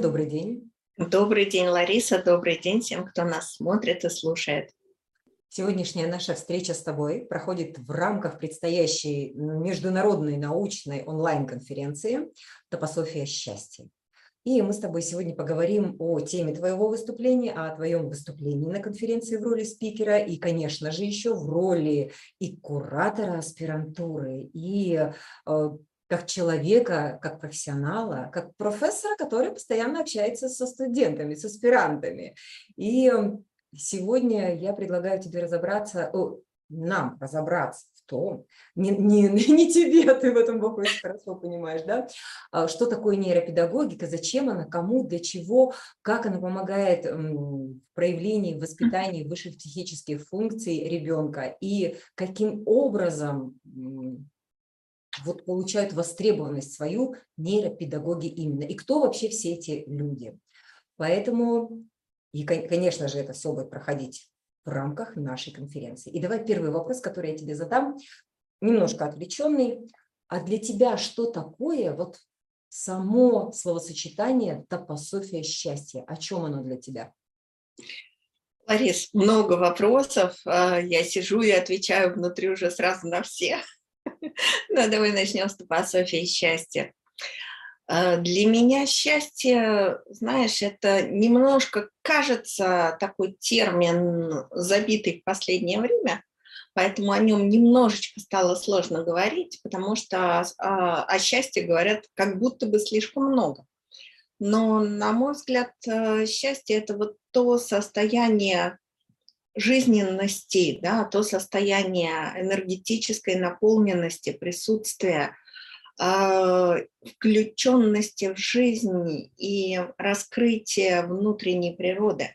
добрый день. Добрый день, Лариса. Добрый день всем, кто нас смотрит и слушает. Сегодняшняя наша встреча с тобой проходит в рамках предстоящей международной научной онлайн-конференции «Топософия счастья». И мы с тобой сегодня поговорим о теме твоего выступления, о твоем выступлении на конференции в роли спикера и, конечно же, еще в роли и куратора аспирантуры, и э, как человека, как профессионала, как профессора, который постоянно общается со студентами, с аспирантами. И сегодня я предлагаю тебе разобраться, о, нам разобраться в том, не, не, не тебе, ты в этом вопросе хорошо понимаешь, да, а что такое нейропедагогика, зачем она, кому, для чего, как она помогает в проявлении, в воспитании высших психических функций ребенка и каким образом вот получают востребованность свою нейропедагоги именно. И кто вообще все эти люди? Поэтому, и, конечно же, это все будет проходить в рамках нашей конференции. И давай первый вопрос, который я тебе задам, немножко отвлеченный. А для тебя что такое вот само словосочетание «топософия счастья»? О чем оно для тебя? Ларис, много вопросов. А, я сижу и отвечаю внутри уже сразу на все. Ну, давай начнем с топософии счастья. А, для меня счастье, знаешь, это немножко кажется такой термин, забитый в последнее время, поэтому о нем немножечко стало сложно говорить, потому что а, о счастье говорят как будто бы слишком много. Но, на мой взгляд, э, счастье – это вот то состояние жизненности, да, то состояние энергетической наполненности, присутствия, а, включенности в жизнь и раскрытия внутренней природы.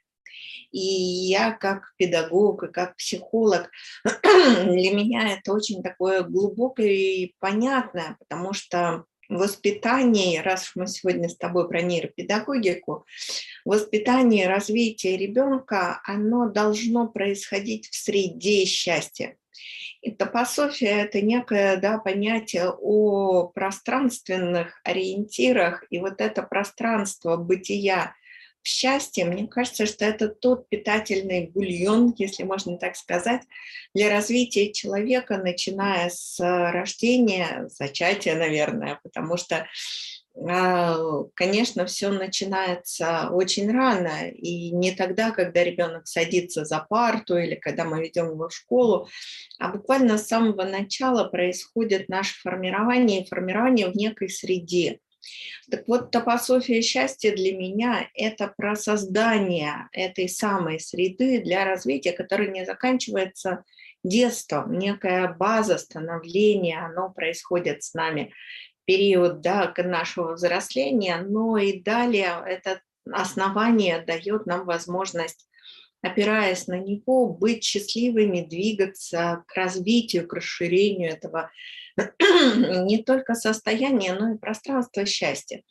И я как педагог и как психолог, для меня это очень такое глубокое и понятное, потому что воспитании, раз мы сегодня с тобой про нейропедагогику, воспитание, развитие ребенка, оно должно происходить в среде счастья. И топософия – это некое да, понятие о пространственных ориентирах, и вот это пространство бытия счастье, мне кажется, что это тот питательный бульон, если можно так сказать, для развития человека, начиная с рождения, зачатия, наверное, потому что а, конечно, все начинается очень рано, и не тогда, когда ребенок садится за парту или когда мы ведем его в школу, а буквально с самого начала происходит наше формирование и формирование в некой среде. Так вот, топософия счастья для меня – это про создание этой самой среды для развития, которая не заканчивается детством, некая база становления, оно происходит с нами. Период да, нашего взросления, но и далее это основание дает нам возможность опираясь на него, быть счастливыми, двигаться к развитию, к расширению этого не только состояние, но и пространство счастья.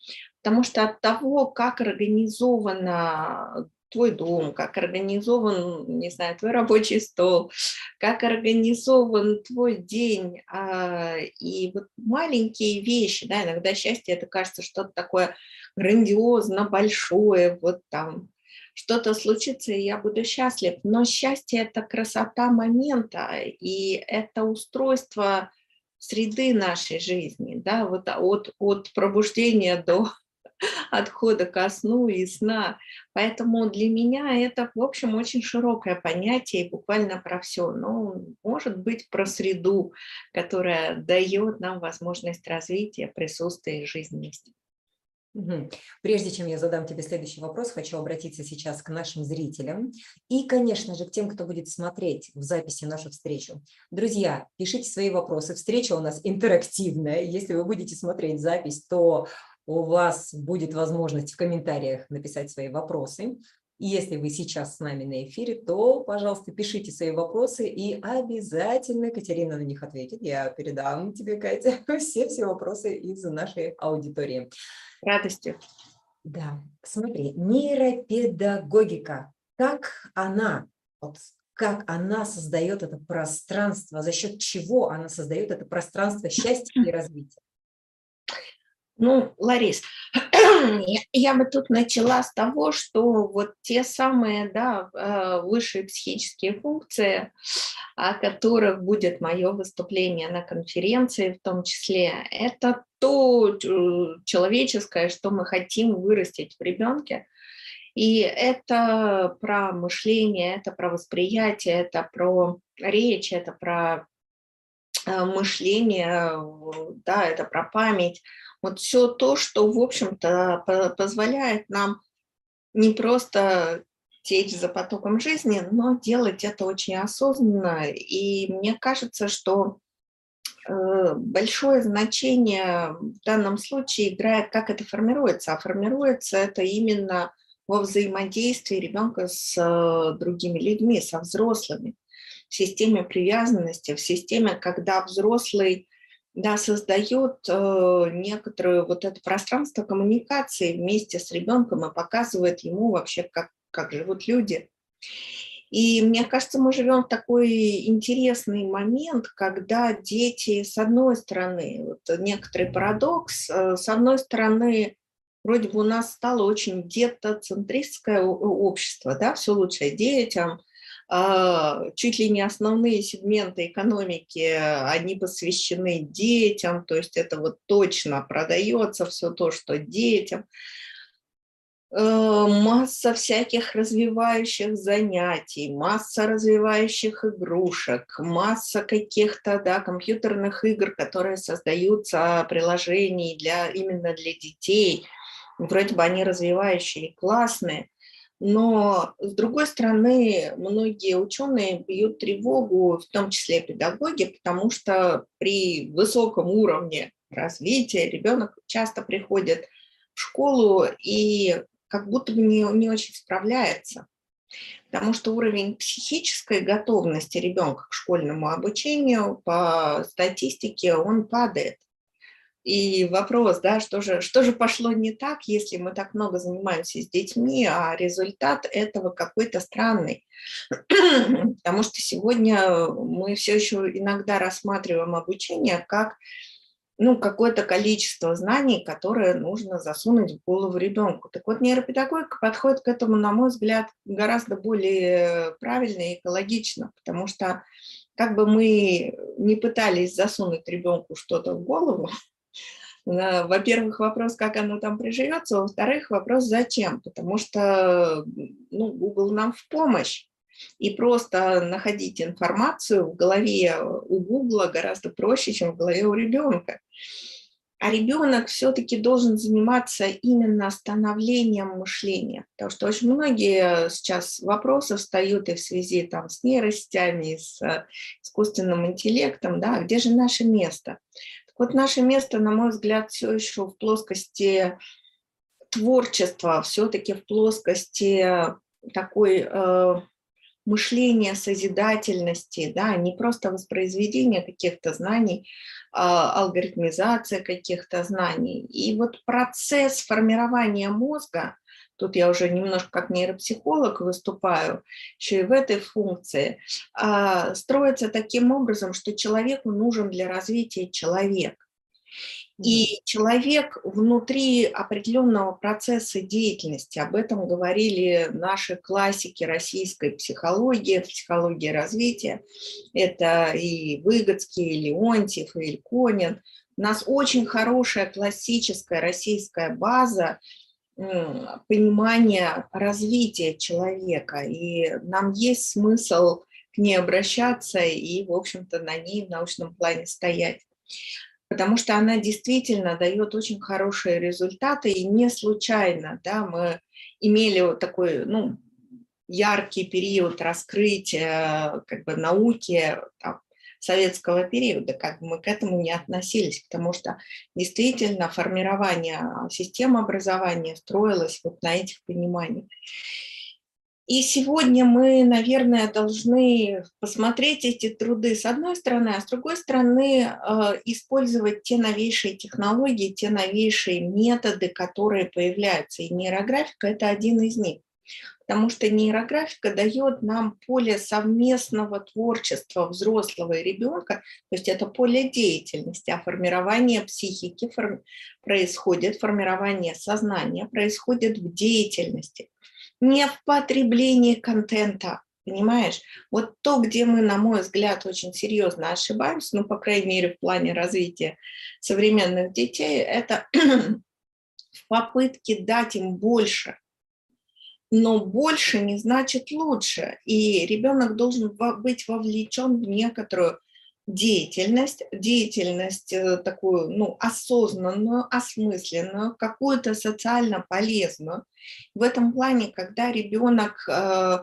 Потому что от того, как организовано твой дом, как организован, не знаю, твой рабочий стол, как организован твой день, а, и вот маленькие вещи, да, иногда счастье, это кажется что-то такое грандиозно большое, вот там что-то случится, и я буду счастлив. Но счастье – это красота момента, и это устройство среды нашей жизни, да, вот от, от пробуждения до отхода ко сну и сна. Поэтому для меня это, в общем, очень широкое понятие и буквально про все. Но может быть про среду, которая дает нам возможность развития, присутствия и жизненности. Прежде чем я задам тебе следующий вопрос, хочу обратиться сейчас к нашим зрителям и, конечно же, к тем, кто будет смотреть в записи нашу встречу. Друзья, пишите свои вопросы. Встреча у нас интерактивная. Если вы будете смотреть запись, то у вас будет возможность в комментариях написать свои вопросы. И если вы сейчас с нами на эфире, то, пожалуйста, пишите свои вопросы, и обязательно Катерина на них ответит. Я передам тебе, Катя, все-все вопросы из нашей аудитории радостью. Да, смотри, нейропедагогика, как она, вот, как она создает это пространство, за счет чего она создает это пространство счастья и развития? Ну, Ларис, я бы тут начала с того, что вот те самые да, э, высшие психические функции, о которых будет мое выступление на конференции в том числе, это то э, человеческое, что мы хотим вырастить в ребенке. И это про мышление, это про восприятие, это про речь, это про э, мышление, да, это про память. Вот все то, что, в общем-то, позволяет нам не просто течь за потоком жизни, но делать это очень осознанно. И мне кажется, что э, большое значение в данном случае играет, как это формируется. А формируется это именно во взаимодействии ребенка с э, другими людьми, со взрослыми, в системе привязанности, в системе, когда взрослый да, создает э, некоторое вот это пространство коммуникации вместе с ребенком и показывает ему вообще, как, как живут люди. И мне кажется, мы живем в такой интересный момент, когда дети, с одной стороны, вот некоторый парадокс, э, с одной стороны, вроде бы у нас стало очень детоцентристское общество, да, все лучше детям – чуть ли не основные сегменты экономики, они посвящены детям, то есть это вот точно продается все то, что детям. Э, масса всяких развивающих занятий, масса развивающих игрушек, масса каких-то да, компьютерных игр, которые создаются приложений для, именно для детей. Вроде бы они развивающие и классные, но, с другой стороны, многие ученые бьют тревогу, в том числе педагоги, потому что при высоком уровне развития ребенок часто приходит в школу и как будто бы не, не очень справляется. Потому что уровень психической готовности ребенка к школьному обучению по статистике он падает. И вопрос, да, что же, что же пошло не так, если мы так много занимаемся с детьми, а результат этого какой-то странный. Потому что сегодня мы все еще иногда рассматриваем обучение как ну, какое-то количество знаний, которое нужно засунуть в голову ребенку. Так вот, нейропедагогика подходит к этому, на мой взгляд, гораздо более правильно и экологично, потому что как бы мы не пытались засунуть ребенку что-то в голову, во-первых, вопрос, как оно там приживется, во-вторых, вопрос, зачем, потому что ну, Google нам в помощь. И просто находить информацию в голове у Google гораздо проще, чем в голове у ребенка. А ребенок все-таки должен заниматься именно становлением мышления, потому что очень многие сейчас вопросы встают и в связи там, с нейросетями, с искусственным интеллектом, да, где же наше место? Вот наше место, на мой взгляд, все еще в плоскости творчества, все-таки в плоскости такой э, мышления созидательности, да, не просто воспроизведение каких-то знаний, а алгоритмизация каких-то знаний. И вот процесс формирования мозга, тут я уже немножко как нейропсихолог выступаю, еще и в этой функции, а, строится таким образом, что человеку нужен для развития человек. И человек внутри определенного процесса деятельности, об этом говорили наши классики российской психологии, психологии развития, это и Выгодский, и Леонтьев, и Ильконин. У нас очень хорошая классическая российская база понимания развития человека, и нам есть смысл к ней обращаться и, в общем-то, на ней в научном плане стоять. Потому что она действительно дает очень хорошие результаты, и не случайно да, мы имели вот такой ну, яркий период раскрытия как бы, науки там, советского периода, как бы мы к этому не относились, потому что действительно формирование системы образования строилось вот на этих пониманиях. И сегодня мы, наверное, должны посмотреть эти труды с одной стороны, а с другой стороны э, использовать те новейшие технологии, те новейшие методы, которые появляются. И нейрографика – это один из них. Потому что нейрографика дает нам поле совместного творчества взрослого и ребенка, то есть это поле деятельности, а формирование психики форм... происходит, формирование сознания происходит в деятельности, не в потреблении контента, Понимаешь? Вот то, где мы, на мой взгляд, очень серьезно ошибаемся, ну, по крайней мере, в плане развития современных детей, это в попытке дать им больше. Но больше не значит лучше. И ребенок должен быть вовлечен в некоторую деятельность, деятельность э, такую, ну, осознанную, осмысленную, какую-то социально полезную. В этом плане, когда ребенок э,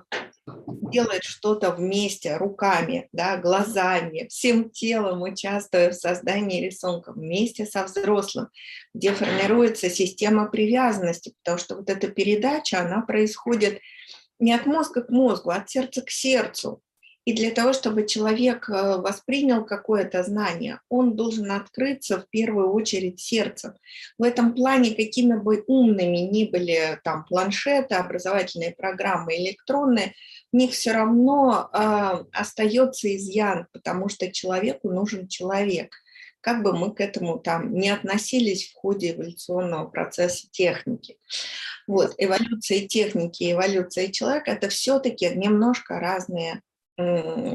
делает что-то вместе, руками, да, глазами, всем телом участвуя в создании рисунка вместе со взрослым, где формируется система привязанности, потому что вот эта передача, она происходит не от мозга к мозгу, а от сердца к сердцу. И для того, чтобы человек э, воспринял какое-то знание, он должен открыться в первую очередь сердцем. В этом плане, какими бы умными ни были там планшеты, образовательные программы электронные, в них все равно э, остается изъян, потому что человеку нужен человек. Как бы мы к этому там не относились в ходе эволюционного процесса техники. Вот, эволюция техники эволюция человека – это все-таки немножко разные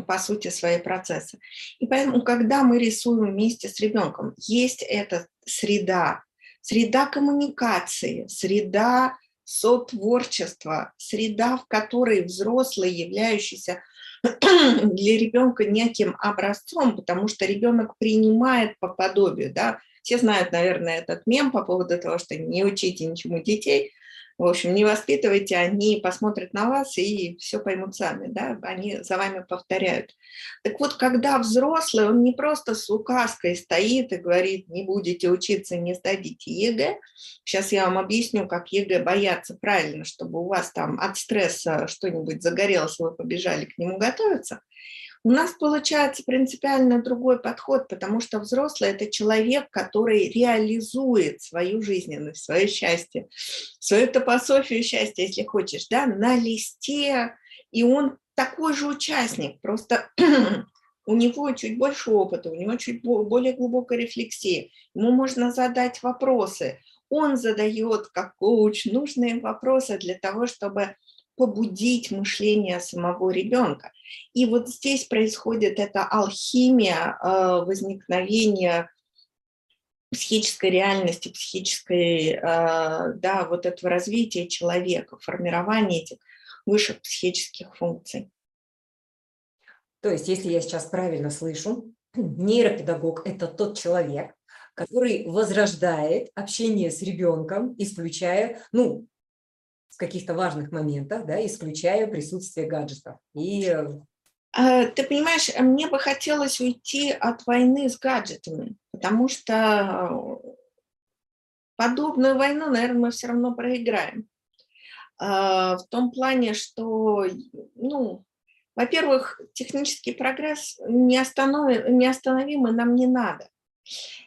по сути, свои процессы. И поэтому, когда мы рисуем вместе с ребенком, есть эта среда, среда коммуникации, среда сотворчества, среда, в которой взрослый, являющийся для ребенка неким образцом, потому что ребенок принимает по подобию, да, все знают, наверное, этот мем по поводу того, что не учите ничему детей, в общем, не воспитывайте, они посмотрят на вас и все поймут сами, да, они за вами повторяют. Так вот, когда взрослый, он не просто с указкой стоит и говорит, не будете учиться, не сдадите ЕГЭ, сейчас я вам объясню, как ЕГЭ бояться правильно, чтобы у вас там от стресса что-нибудь загорелось, вы побежали к нему готовиться – у нас получается принципиально другой подход, потому что взрослый – это человек, который реализует свою жизненность, свое счастье, свою топософию счастья, если хочешь, да, на листе, и он такой же участник, просто у него чуть больше опыта, у него чуть более глубокая рефлексия, ему можно задать вопросы, он задает как коуч нужные вопросы для того, чтобы побудить мышление самого ребенка. И вот здесь происходит эта алхимия э, возникновения психической реальности, психической, э, да, вот этого развития человека, формирования этих высших психических функций. То есть, если я сейчас правильно слышу, нейропедагог – это тот человек, который возрождает общение с ребенком, исключая, ну, в каких-то важных моментах, да, исключая присутствие гаджетов. И... Э, а, ты понимаешь, мне бы хотелось уйти от войны с гаджетами, потому что подобную войну, наверное, мы все равно проиграем. А, в том плане, что, ну, во-первых, технический прогресс не, останов... не остановимый нам не надо.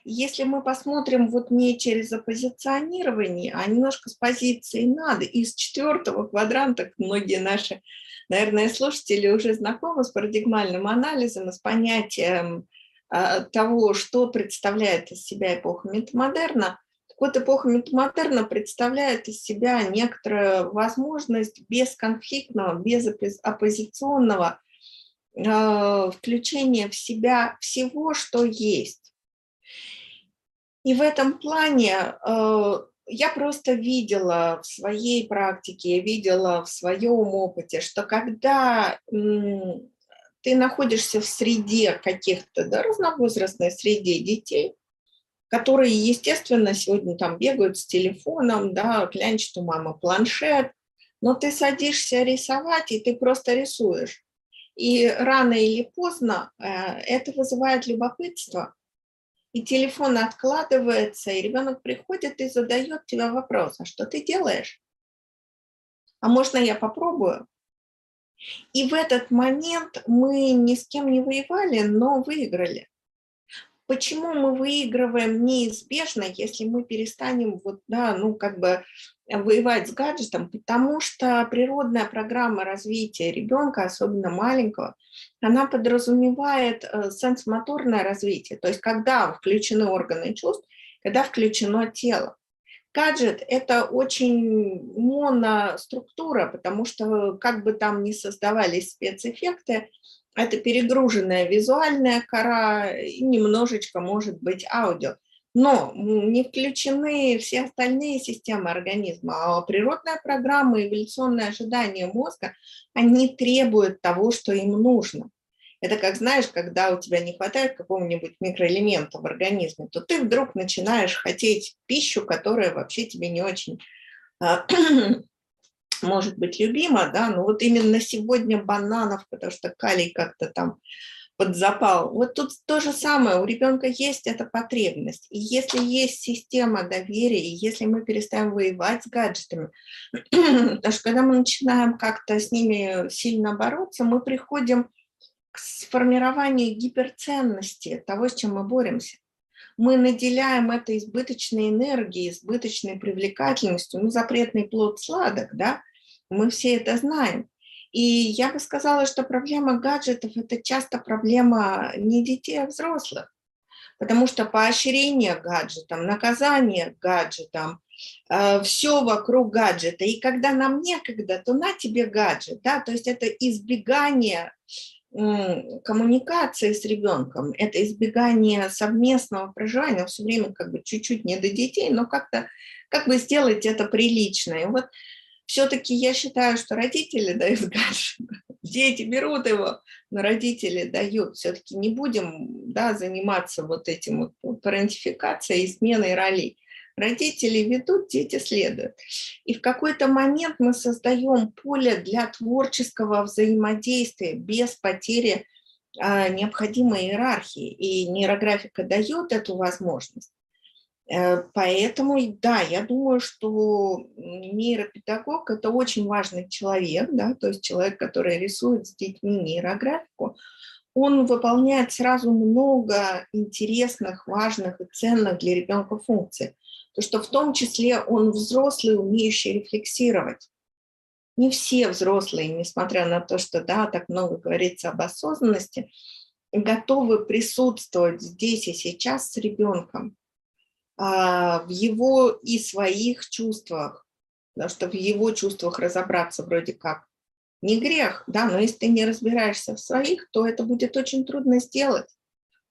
Если мы посмотрим вот не через оппозиционирование, а немножко с позиции «надо», из четвертого квадранта, многие наши, наверное, слушатели уже знакомы с парадигмальным анализом, с понятием а, того, что представляет из себя эпоха метамодерна, так вот, эпоха метамодерна представляет из себя некоторую возможность бесконфликтного, безоппозиционного э, включения в себя всего, что есть и в этом плане э, я просто видела в своей практике, я видела в своем опыте, что когда ты находишься в среде каких-то, да, разновозрастной среде детей, которые, естественно, сегодня там бегают с телефоном, да, клянчат у мамы планшет, но ты садишься рисовать, и ты просто рисуешь. И рано или поздно э, это вызывает любопытство, и телефон откладывается, и ребенок приходит и задает тебе вопрос, а что ты делаешь? А можно я попробую? И в этот момент мы ни с кем не воевали, но выиграли. почему мы выигрываем неизбежно, если мы перестанем вот, да, ну, как бы воевать с гаджетом, потому что природная программа развития ребенка, особенно маленького, она подразумевает э, сенсомоторное развитие, то есть когда включены органы чувств, когда включено тело. Гаджет – это очень моноструктура, потому что как бы там ни создавались спецэффекты, это перегруженная визуальная кора и немножечко, может быть, аудио. Но не включены все остальные системы организма, а природная программа, эволюционное ожидание мозга, они требуют того, что им нужно. Это как, знаешь, когда у тебя не хватает какого-нибудь микроэлемента в организме, то ты вдруг начинаешь хотеть пищу, которая вообще тебе не очень а, может быть любима, да, но вот именно сегодня бананов, потому что калий как-то там подзапал. Вот тут то же самое, у ребенка есть эта потребность. И если есть система доверия, и если мы перестаем воевать с гаджетами, потому что когда мы начинаем как-то с ними сильно бороться, мы приходим к сформированию гиперценности того, с чем мы боремся. Мы наделяем это избыточной энергией, избыточной привлекательностью, ну, запретный плод сладок, да, мы все это знаем. И я бы сказала, что проблема гаджетов – это часто проблема не детей, а взрослых. Потому что поощрение гаджетам, наказание гаджетам, э, все вокруг гаджета. И когда нам некогда, то на тебе гаджет. Да? То есть это избегание коммуникации с ребенком, это избегание совместного проживания, все время как бы чуть-чуть не до детей, но как-то как бы сделать это прилично. И вот все-таки я считаю, что родители дают гаджет, дети берут его, но родители дают. Все-таки не будем да, заниматься вот этим вот парентификацией сменой ролей. Родители ведут, дети следуют. И в какой-то момент мы создаем поле для творческого взаимодействия без потери а, необходимой иерархии. И нейрографика дает эту возможность. Э, поэтому, да, я думаю, что нейропедагог – это очень важный человек, да, то есть человек, который рисует с детьми нейрографику, он выполняет сразу много интересных, важных и ценных для ребенка функций. То, что в том числе он взрослый, умеющий рефлексировать. Не все взрослые, несмотря на то, что да, так много говорится об осознанности, готовы присутствовать здесь и сейчас с ребенком в его и своих чувствах, потому что в его чувствах разобраться вроде как не грех, да, но если ты не разбираешься в своих, то это будет очень трудно сделать,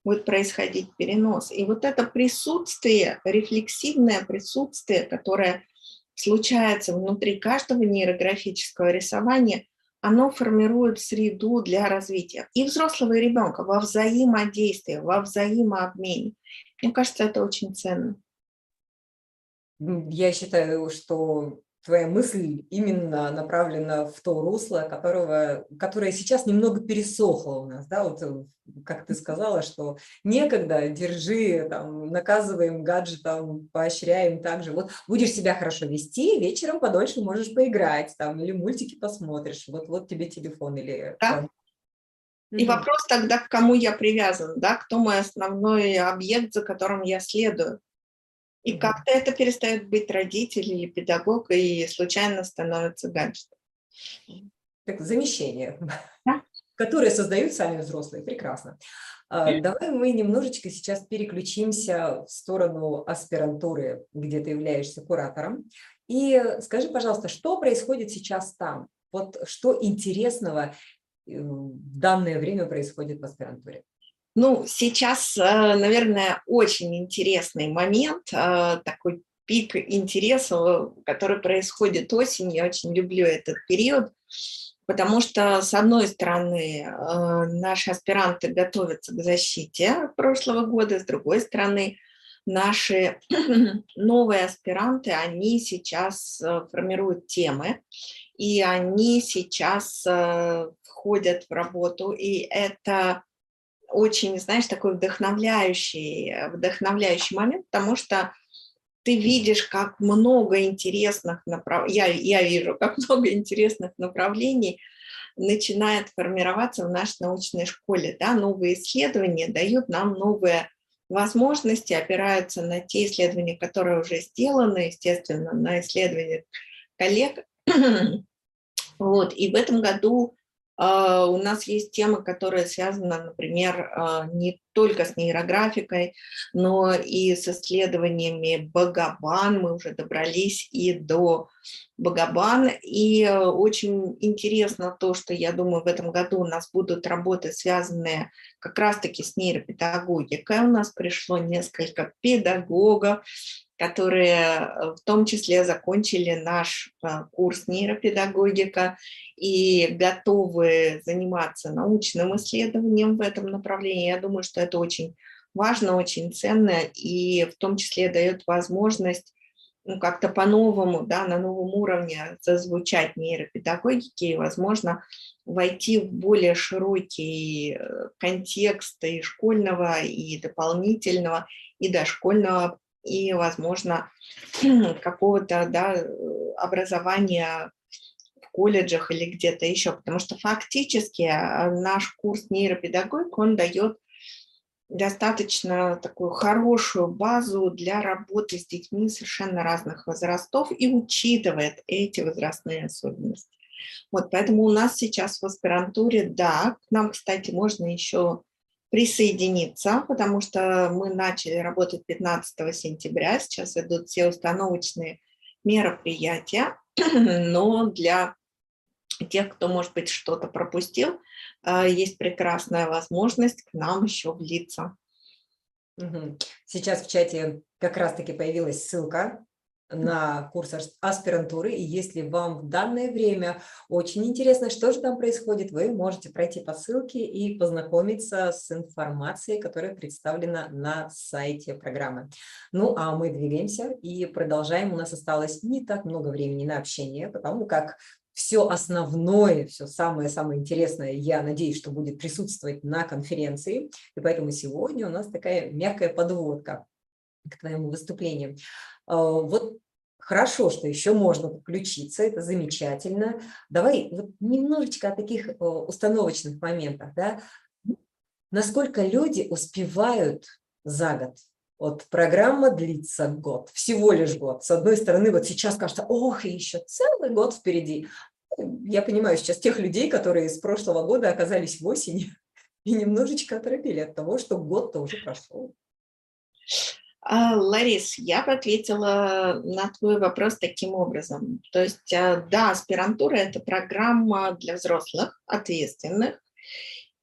будет происходить перенос. И вот это присутствие, рефлексивное присутствие, которое случается внутри каждого нейрографического рисования, оно формирует среду для развития и взрослого, и ребенка во взаимодействии, во взаимообмене. Мне кажется, это очень ценно. Я считаю, что твоя мысль именно направлена в то русло, которого, которое сейчас немного пересохло у нас, да, вот э, как ты сказала, что некогда, держи, там, наказываем гаджетом, поощряем также, вот будешь себя хорошо вести, вечером подольше можешь поиграть, там, или мультики посмотришь, вот, вот тебе телефон или... Да. И вопрос тогда, к кому я привязан, да, кто мой основной объект, за которым я следую. И как-то это перестает быть родитель или педагог, и случайно становится гаджет. Так, замещение, да? которые создают сами взрослые. Прекрасно. А, давай мы немножечко сейчас переключимся в сторону аспирантуры, где ты являешься куратором. И скажи, пожалуйста, что происходит сейчас там? Вот что интересного в данное время происходит в аспирантуре? Ну, сейчас, э, наверное, очень интересный момент, э, такой пик интереса, который происходит осенью. Я очень люблю этот период, потому что, с одной стороны, э, наши аспиранты готовятся к защите прошлого года, с другой стороны, наши новые аспиранты, они сейчас формируют темы, и они сейчас входят в работу, и это очень, знаешь, такой вдохновляющий, э, вдохновляющий момент, потому что ты видишь, как много интересных направлений, я, я вижу, как много интересных направлений начинает формироваться в нашей научной школе. Да? Новые исследования дают нам новые возможности опираются на те исследования, которые уже сделаны, естественно, на исследования коллег. Вот, и в этом году у нас есть темы, которые связаны, например, а, не только с нейрографикой, но и с исследованиями Багабан. Мы уже добрались и до Багабан. И э, очень интересно то, что, я думаю, в этом году у нас будут работы, связанные как раз-таки с нейропедагогикой. У нас пришло несколько педагогов, которые э, в том числе закончили наш э, курс нейропедагогика и готовы заниматься научным исследованием в этом направлении. Я думаю, что это очень важно, очень ценно и в том числе дает возможность ну, как-то по-новому, да, на новом уровне зазвучать нейропедагогики и, возможно, войти в более широкий э, контекст и школьного, и дополнительного, и дошкольного и, возможно, какого-то да, образования в колледжах или где-то еще, потому что фактически а, наш курс нейропедагогик, он дает достаточно такую хорошую базу для работы с детьми совершенно разных возрастов и учитывает эти возрастные особенности. Вот, поэтому у нас сейчас в аспирантуре, да, к нам, кстати, можно еще присоединиться, потому что мы начали работать 15 сентября, сейчас идут все установочные мероприятия, но для тех, кто, может быть, что-то пропустил, э, есть прекрасная возможность к нам еще влиться. Сейчас в чате как раз-таки появилась ссылка на курс аспирантуры. И если вам в данное время очень интересно, что же там происходит, вы можете пройти по ссылке и познакомиться с информацией, которая представлена на сайте программы. Ну, а мы двигаемся и продолжаем. У нас осталось не так много времени на общение, потому как все основное, все самое-самое интересное, я надеюсь, что будет присутствовать на конференции. И поэтому сегодня у нас такая мягкая подводка к твоему выступлению. А, вот хорошо, что еще можно подключиться, это замечательно. Давай вот немножечко о таких установочных моментах. Да? Насколько люди успевают за год? Вот программа длится год, всего лишь год. С одной стороны, вот сейчас кажется, ох, еще целый год впереди. Я понимаю сейчас тех людей, которые с прошлого года оказались в осени и немножечко оторопели от того, что год-то уже прошел. А, Ларис, я бы ответила на твой вопрос таким образом. То есть, а, да, аспирантура – это программа для взрослых, ответственных,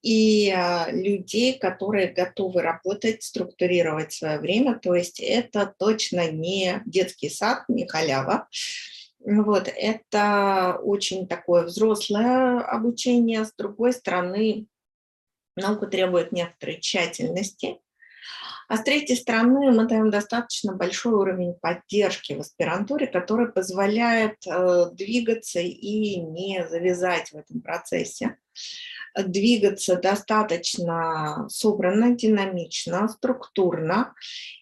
и а, людей, которые готовы работать, структурировать свое время. То есть это точно не детский сад, не халява. Вот, это очень такое взрослое обучение. С другой стороны, наука требует некоторой тщательности, а с третьей стороны, мы даем достаточно большой уровень поддержки в аспирантуре, который позволяет э, двигаться и не завязать в этом процессе двигаться достаточно собранно, динамично, структурно.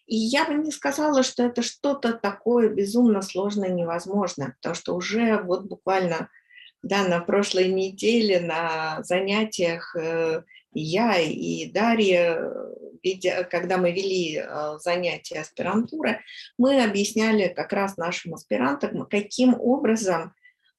И я бы не сказала, что это что-то такое безумно сложное, невозможное, потому что уже вот буквально да, на прошлой неделе на занятиях я и Дарья, когда мы вели э, занятия аспирантуры, мы объясняли как раз нашим аспирантам, каким образом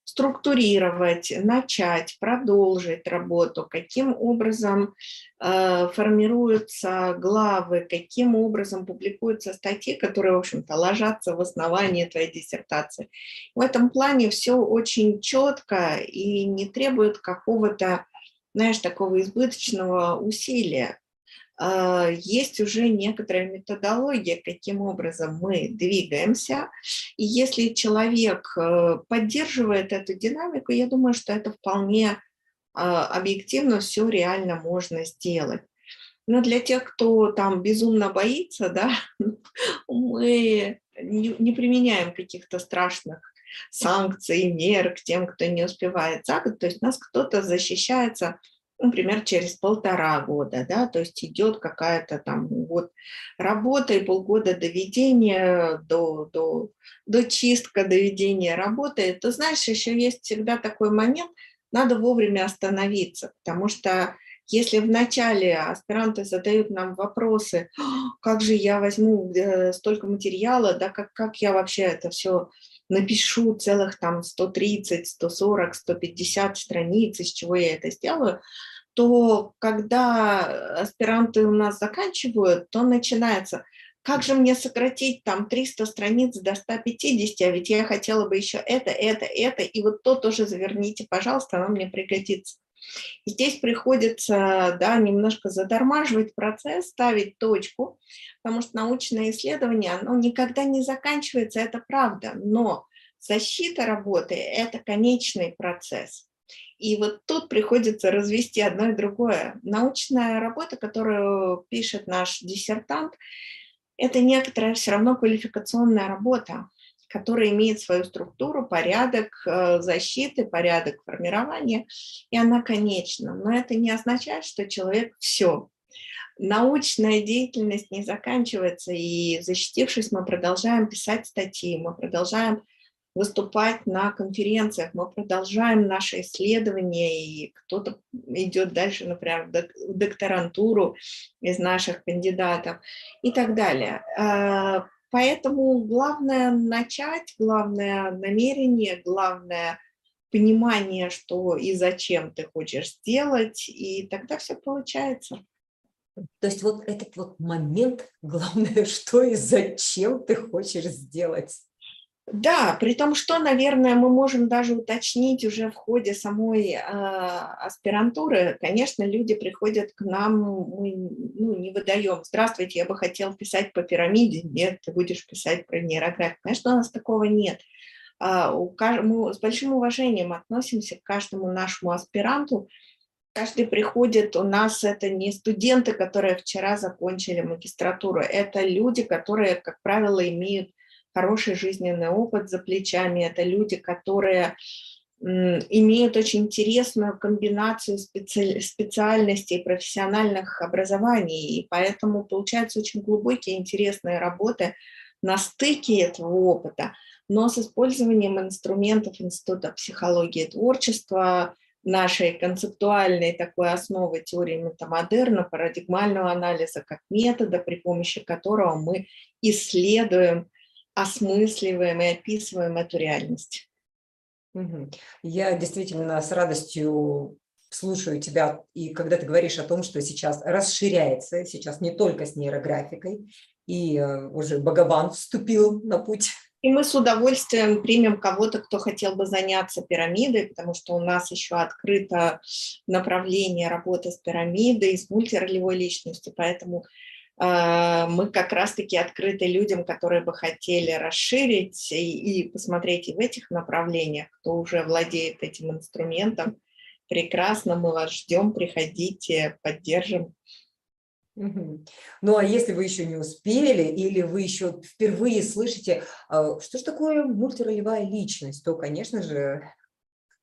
структурировать, начать, продолжить работу, каким образом э, формируются главы, каким образом публикуются статьи, которые, в общем-то, ложатся в основании твоей диссертации. В этом плане все очень четко и не требует какого-то знаешь, такого избыточного усилия. А, есть уже некоторая методология, каким образом мы двигаемся. И если человек э, поддерживает эту динамику, я думаю, что это вполне а, объективно все реально можно сделать. Но для тех, кто там безумно боится, да, мы не, применяем каких-то страшных санкций, мер к тем, кто не успевает за год. То есть нас кто-то защищается, например, через полтора года, да, то есть идет какая-то там год работы, полгода доведения, до, до, до чистка, доведения работы. То знаешь, еще есть всегда такой момент, надо вовремя остановиться, потому что Если вначале аспиранты задают нам вопросы, «А, как же я возьму э, столько материала, да, как, как я вообще это все напишу целых там 130, 140, 150 страниц, из чего я это сделаю, то когда аспиранты у нас заканчивают, то начинается, как же мне сократить там 300 страниц до 150, а ведь я хотела бы еще это, это, это, и вот то тоже заверните, пожалуйста, оно мне пригодится. И здесь приходится да, немножко затормаживать процесс, ставить точку, потому что научное исследование, оно никогда не заканчивается, это правда, но защита работы – это конечный процесс. И вот тут приходится развести одно и другое. Научная работа, которую пишет наш диссертант, это некоторая все равно квалификационная работа которая имеет свою структуру, порядок э, защиты, порядок формирования, и она конечна. Но это не означает, что человек все. Научная деятельность не заканчивается, и защитившись, мы продолжаем писать статьи, мы продолжаем выступать на конференциях, мы продолжаем наши исследования, и кто-то идет дальше, например, в докторантуру из наших кандидатов и так далее. А, Поэтому главное начать, главное намерение, главное понимание, что и зачем ты хочешь сделать, и тогда все получается. То есть вот этот вот момент, главное, что и зачем ты хочешь сделать. Да, при том, что, наверное, мы можем даже уточнить уже в ходе самой э, аспирантуры. Конечно, люди приходят к нам, мы ну, не выдаем. Здравствуйте, я бы хотел писать по пирамиде. Нет, ты будешь писать про нейрографию. Конечно, у нас такого нет. А, у, мы с большим уважением относимся к каждому нашему аспиранту. Каждый приходит, у нас это не студенты, которые вчера закончили магистратуру, это люди, которые, как правило, имеют хороший жизненный опыт за плечами, это люди, которые имеют очень интересную комбинацию специ... специальностей профессиональных образований, и поэтому получаются очень глубокие, интересные работы на стыке этого опыта, но с использованием инструментов Института психологии и творчества, нашей концептуальной такой основы теории метамодерна, парадигмального анализа как метода, при помощи которого мы исследуем осмысливаем и описываем эту реальность. Я действительно с радостью слушаю тебя, и когда ты говоришь о том, что сейчас расширяется, сейчас не только с нейрографикой, и э, уже Богобан вступил на путь. И мы с удовольствием примем кого-то, кто хотел бы заняться пирамидой, потому что у нас еще открыто направление работы с пирамидой, с мультиролевой личностью, поэтому а, мы как раз-таки открыты людям, которые бы хотели расширить и посмотреть и в этих направлениях, кто уже владеет этим инструментом. Прекрасно, мы вас ждем, приходите, поддержим. Ну а если вы еще не успели или вы еще впервые слышите, а, что же такое мультиролевая личность, то, конечно же,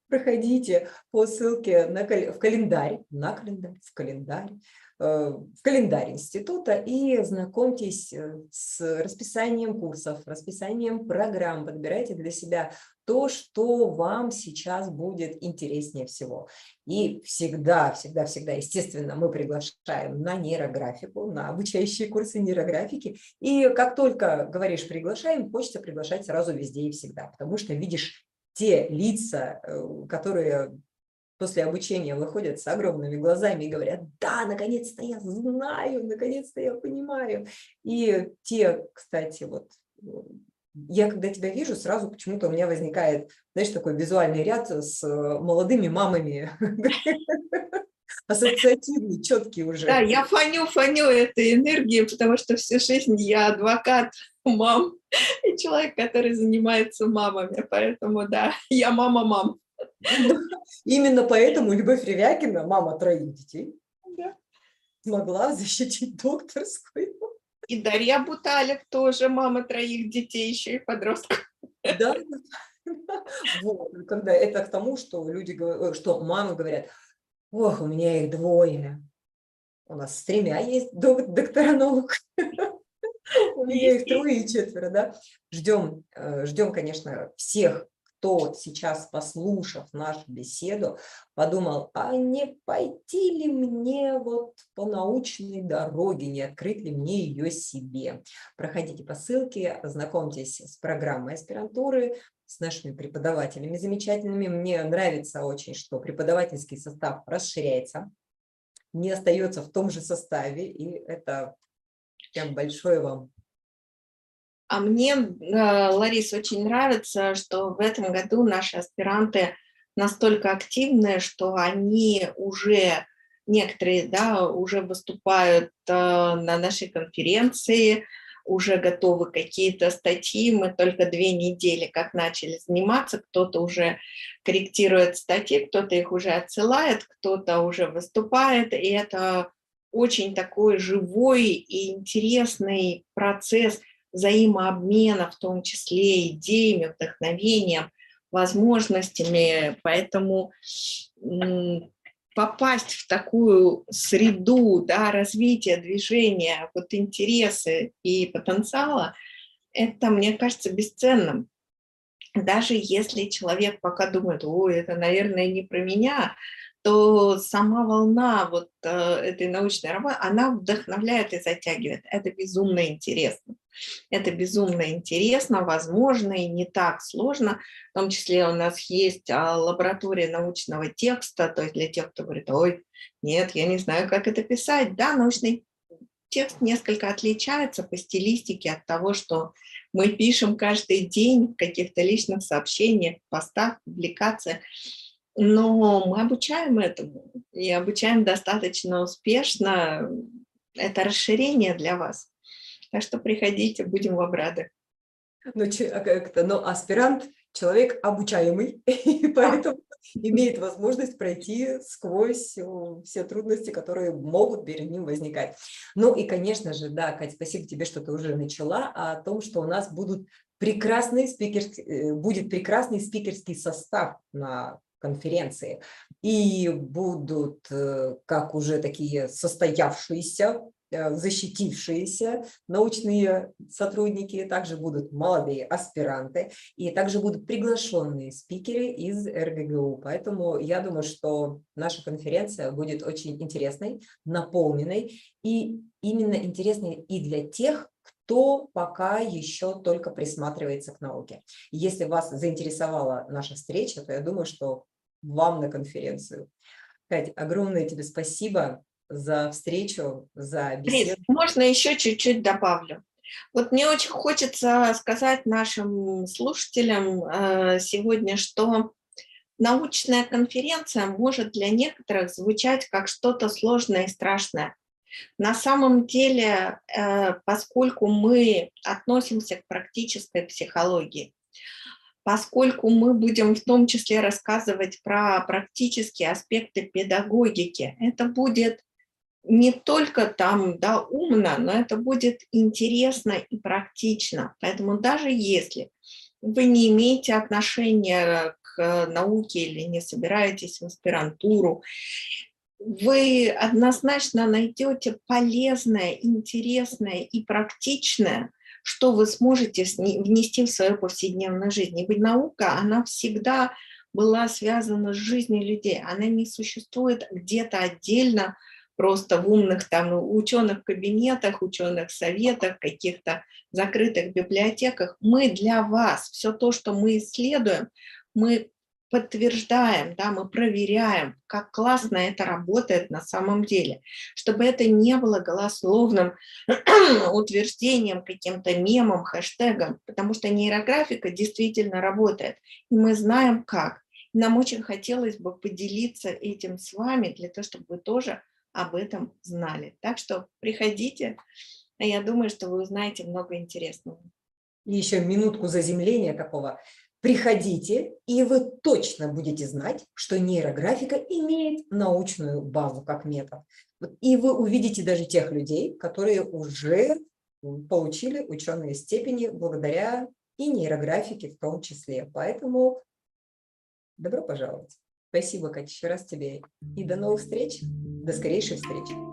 проходите по ссылке на, в календарь, на календарь, в календарь, Э, в календарь института и знакомьтесь э, с расписанием курсов, расписанием программ, подбирайте для себя то, что вам сейчас будет интереснее всего. И всегда, всегда, всегда, естественно, мы приглашаем на нейрографику, на обучающие курсы нейрографики. И как только говоришь «приглашаем», хочется приглашать сразу везде и всегда, потому что видишь те лица, э, которые после обучения выходят с огромными глазами и говорят, да, наконец-то я знаю, наконец-то я понимаю. И те, кстати, вот я когда тебя вижу, сразу почему-то у меня возникает, знаешь, такой визуальный ряд с молодыми мамами, ассоциативный, четкий уже. Да, я фаню, фаню этой энергии, потому что всю жизнь я адвокат мам и человек, который занимается мамами, поэтому да, я мама-мам. Именно поэтому Любовь Ревякина, мама троих детей, смогла защитить докторскую. И Дарья Буталик тоже мама троих детей, еще и подростков. Да, вот, когда это к тому, что люди говорят, что мамы говорят, ох, у меня их двое, у нас с тремя есть доктора наук, у меня их трое и четверо, да. Ждем, э, ждем, конечно, всех кто сейчас, послушав нашу беседу, подумал, а не пойти ли мне вот по научной дороге, не открыть ли мне ее себе? Проходите по ссылке, ознакомьтесь с программой аспирантуры, с нашими преподавателями замечательными. Мне нравится очень, что преподавательский состав расширяется, не остается в том же составе, и это прям большое вам а мне, э, Ларис, очень нравится, что в этом году наши аспиранты настолько активные, что они уже, некоторые, да, уже выступают э, на нашей конференции, уже готовы какие-то статьи, мы только две недели как начали заниматься, кто-то уже корректирует статьи, кто-то их уже отсылает, кто-то уже выступает, и это очень такой живой и интересный процесс – взаимообмена, в том числе идеями, вдохновением, возможностями. Поэтому попасть в такую среду да, развития движения, вот интересы и потенциала, это, мне кажется, бесценным. Даже если человек пока думает, ой, это, наверное, не про меня, то сама волна вот э, этой научной работы, она вдохновляет и затягивает. Это безумно интересно. Это безумно интересно, возможно и не так сложно. В том числе у нас есть а, лаборатория научного текста, то есть для тех, кто говорит, ой, нет, я не знаю, как это писать. Да, научный текст несколько отличается по стилистике от того, что мы пишем каждый день в каких-то личных сообщениях, постах, публикациях. Но мы обучаем этому и обучаем достаточно успешно. Это расширение для вас. Так что приходите, будем вам рады. Ну, а как-то, но аспирант – человек обучаемый, и поэтому имеет возможность пройти сквозь все трудности, которые могут перед ним возникать. Ну и, конечно же, да, Катя, спасибо тебе, что ты уже начала, о том, что у нас будут прекрасный спикерский, э, будет прекрасный спикерский состав на конференции. И будут э, как уже такие состоявшиеся Э, защитившиеся научные сотрудники, также будут молодые аспиранты и также будут приглашенные спикеры из РГГУ. Поэтому я думаю, что наша конференция будет очень интересной, наполненной и именно интересной и для тех, кто пока еще только присматривается к науке. Если вас заинтересовала наша встреча, то я думаю, что вам на конференцию. Кать, огромное тебе спасибо за встречу, за беседу. Можно еще чуть-чуть добавлю. Вот мне очень хочется сказать нашим слушателям э, сегодня, что научная конференция может для некоторых звучать как что-то сложное и страшное. На самом деле, э, поскольку мы относимся к практической психологии, поскольку мы будем в том числе рассказывать про практические аспекты педагогики, это будет не только там да, умно, но это будет интересно и практично. Поэтому даже если вы не имеете отношения к науке или не собираетесь в аспирантуру, вы однозначно найдете полезное, интересное и практичное, что вы сможете внести в свою повседневную жизнь. Ибо наука, она всегда была связана с жизнью людей. Она не существует где-то отдельно просто в умных там ученых кабинетах, ученых советах, каких-то закрытых библиотеках. Мы для вас, все то, что мы исследуем, мы подтверждаем, да, мы проверяем, как классно это работает на самом деле, чтобы это не было голословным утверждением, каким-то мемом, хэштегом, потому что нейрографика действительно работает, и мы знаем как. Нам очень хотелось бы поделиться этим с вами, для того, чтобы вы тоже об этом знали. Так что приходите, а я думаю, что вы узнаете много интересного. И еще минутку заземления такого. Приходите, и вы точно будете знать, что нейрографика имеет научную базу как метод. И вы увидите даже тех людей, которые уже получили ученые степени благодаря и нейрографике в том числе. Поэтому добро пожаловать. Спасибо, Катя, еще раз тебе. И до новых встреч. До скорейшей встречи.